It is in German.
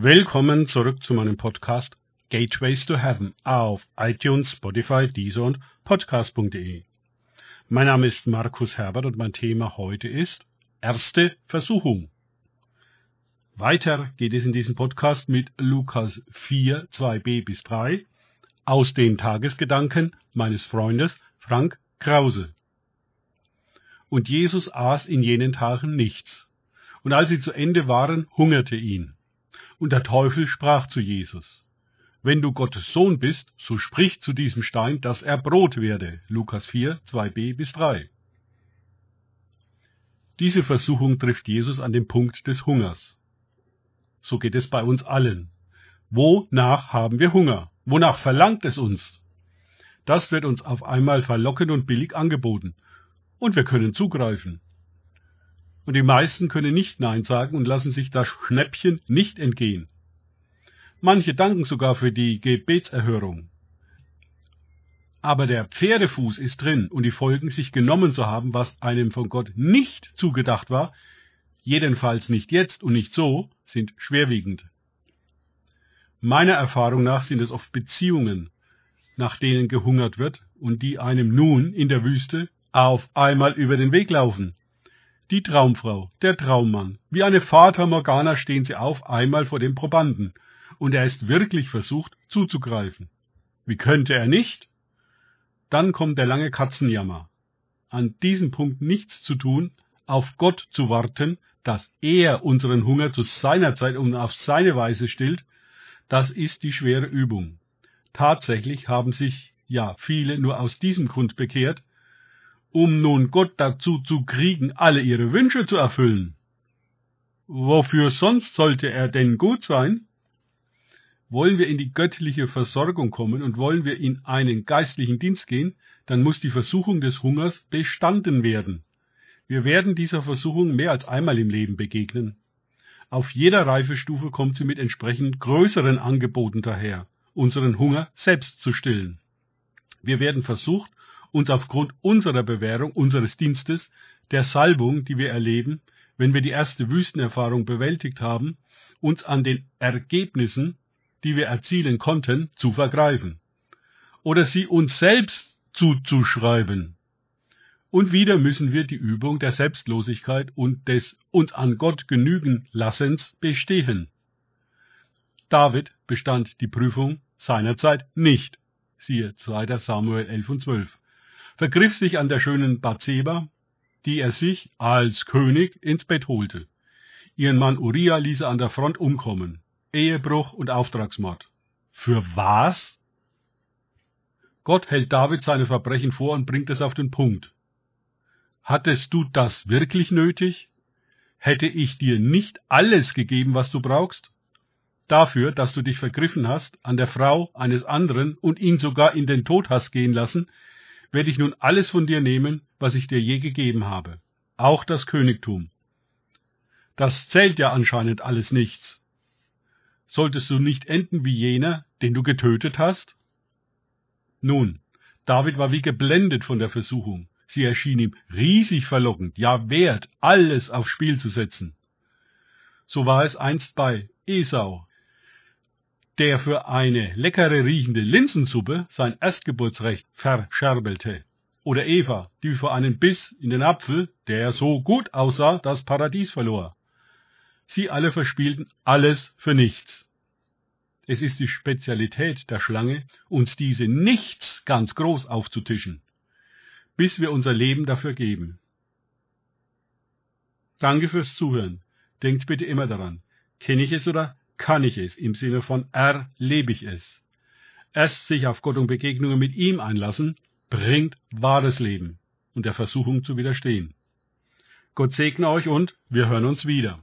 Willkommen zurück zu meinem Podcast Gateways to Heaven auf iTunes, Spotify, Deezer und Podcast.de. Mein Name ist Markus Herbert und mein Thema heute ist Erste Versuchung. Weiter geht es in diesem Podcast mit Lukas 4, 2b bis 3 aus den Tagesgedanken meines Freundes Frank Krause. Und Jesus aß in jenen Tagen nichts. Und als sie zu Ende waren, hungerte ihn. Und der Teufel sprach zu Jesus, Wenn du Gottes Sohn bist, so sprich zu diesem Stein, dass er Brot werde. Lukas 4, 2b bis 3. Diese Versuchung trifft Jesus an dem Punkt des Hungers. So geht es bei uns allen. Wonach haben wir Hunger? Wonach verlangt es uns? Das wird uns auf einmal verlockend und billig angeboten. Und wir können zugreifen. Und die meisten können nicht Nein sagen und lassen sich das Schnäppchen nicht entgehen. Manche danken sogar für die Gebetserhörung. Aber der Pferdefuß ist drin und die Folgen, sich genommen zu haben, was einem von Gott nicht zugedacht war, jedenfalls nicht jetzt und nicht so, sind schwerwiegend. Meiner Erfahrung nach sind es oft Beziehungen, nach denen gehungert wird und die einem nun in der Wüste auf einmal über den Weg laufen. Die Traumfrau, der Traummann, wie eine Fata Morgana stehen sie auf einmal vor dem Probanden, und er ist wirklich versucht zuzugreifen. Wie könnte er nicht? Dann kommt der lange Katzenjammer. An diesem Punkt nichts zu tun, auf Gott zu warten, dass er unseren Hunger zu seiner Zeit und auf seine Weise stillt, das ist die schwere Übung. Tatsächlich haben sich ja viele nur aus diesem Grund bekehrt, um nun Gott dazu zu kriegen, alle ihre Wünsche zu erfüllen. Wofür sonst sollte er denn gut sein? Wollen wir in die göttliche Versorgung kommen und wollen wir in einen geistlichen Dienst gehen, dann muss die Versuchung des Hungers bestanden werden. Wir werden dieser Versuchung mehr als einmal im Leben begegnen. Auf jeder Reifestufe kommt sie mit entsprechend größeren Angeboten daher, unseren Hunger selbst zu stillen. Wir werden versucht, uns aufgrund unserer Bewährung, unseres Dienstes, der Salbung, die wir erleben, wenn wir die erste Wüstenerfahrung bewältigt haben, uns an den Ergebnissen, die wir erzielen konnten, zu vergreifen. Oder sie uns selbst zuzuschreiben. Und wieder müssen wir die Übung der Selbstlosigkeit und des uns an Gott genügen Lassens bestehen. David bestand die Prüfung seinerzeit nicht. Siehe 2. Samuel 11 und 12 vergriff sich an der schönen Bathseba, die er sich als König ins Bett holte. Ihren Mann Uriah ließ er an der Front umkommen. Ehebruch und Auftragsmord. Für was? Gott hält David seine Verbrechen vor und bringt es auf den Punkt. Hattest du das wirklich nötig? Hätte ich dir nicht alles gegeben, was du brauchst? Dafür, dass du dich vergriffen hast an der Frau eines anderen und ihn sogar in den Tod hast gehen lassen, werde ich nun alles von dir nehmen, was ich dir je gegeben habe, auch das Königtum. Das zählt ja anscheinend alles nichts. Solltest du nicht enden wie jener, den du getötet hast? Nun, David war wie geblendet von der Versuchung. Sie erschien ihm riesig verlockend, ja wert, alles aufs Spiel zu setzen. So war es einst bei Esau, der für eine leckere riechende Linsensuppe sein Erstgeburtsrecht verscherbelt Oder Eva, die für einen Biss in den Apfel, der so gut aussah, das Paradies verlor. Sie alle verspielten alles für nichts. Es ist die Spezialität der Schlange, uns diese nichts ganz groß aufzutischen, bis wir unser Leben dafür geben. Danke fürs Zuhören. Denkt bitte immer daran. Kenne ich es oder kann ich es im Sinne von erlebe ich es. Erst sich auf Gott und Begegnungen mit ihm einlassen, bringt wahres Leben und der Versuchung zu widerstehen. Gott segne euch und wir hören uns wieder.